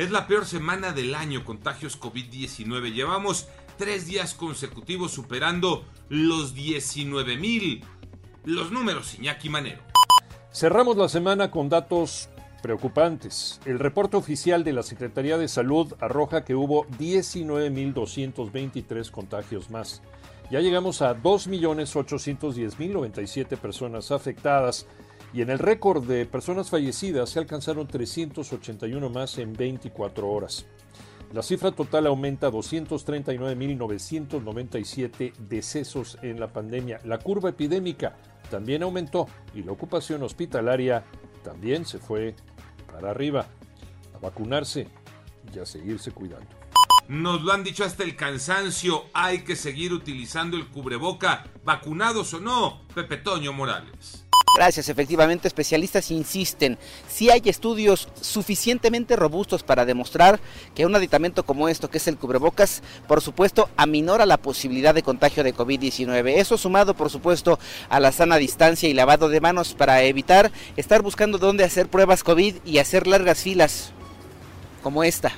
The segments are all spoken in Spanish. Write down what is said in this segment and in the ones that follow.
Es la peor semana del año, contagios COVID-19. Llevamos tres días consecutivos superando los 19 mil. Los números, Iñaki Manero. Cerramos la semana con datos preocupantes. El reporte oficial de la Secretaría de Salud arroja que hubo 19.223 contagios más. Ya llegamos a 2.810.097 personas afectadas y en el récord de personas fallecidas se alcanzaron 381 más en 24 horas. La cifra total aumenta a 239.997 decesos en la pandemia. La curva epidémica también aumentó y la ocupación hospitalaria también se fue para arriba. A vacunarse y a seguirse cuidando. Nos lo han dicho hasta el cansancio, hay que seguir utilizando el cubreboca, vacunados o no, Pepe Toño Morales. Gracias, efectivamente, especialistas insisten, si hay estudios suficientemente robustos para demostrar que un aditamento como esto, que es el cubrebocas, por supuesto, aminora la posibilidad de contagio de COVID-19. Eso sumado, por supuesto, a la sana distancia y lavado de manos para evitar estar buscando dónde hacer pruebas COVID y hacer largas filas como esta.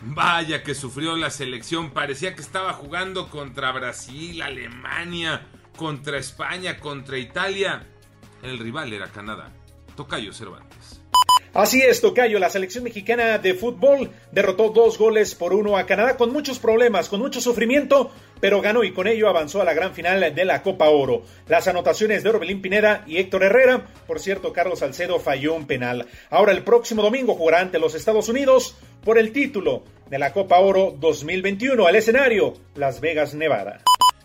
Vaya que sufrió la selección, parecía que estaba jugando contra Brasil, Alemania, contra España, contra Italia. El rival era Canadá. Tocayo Cervantes. Así es, Tocayo. La selección mexicana de fútbol derrotó dos goles por uno a Canadá con muchos problemas, con mucho sufrimiento, pero ganó y con ello avanzó a la gran final de la Copa Oro. Las anotaciones de Orbelín Pineda y Héctor Herrera. Por cierto, Carlos Salcedo falló un penal. Ahora el próximo domingo jugará ante los Estados Unidos por el título de la Copa Oro 2021. Al escenario, Las Vegas, Nevada.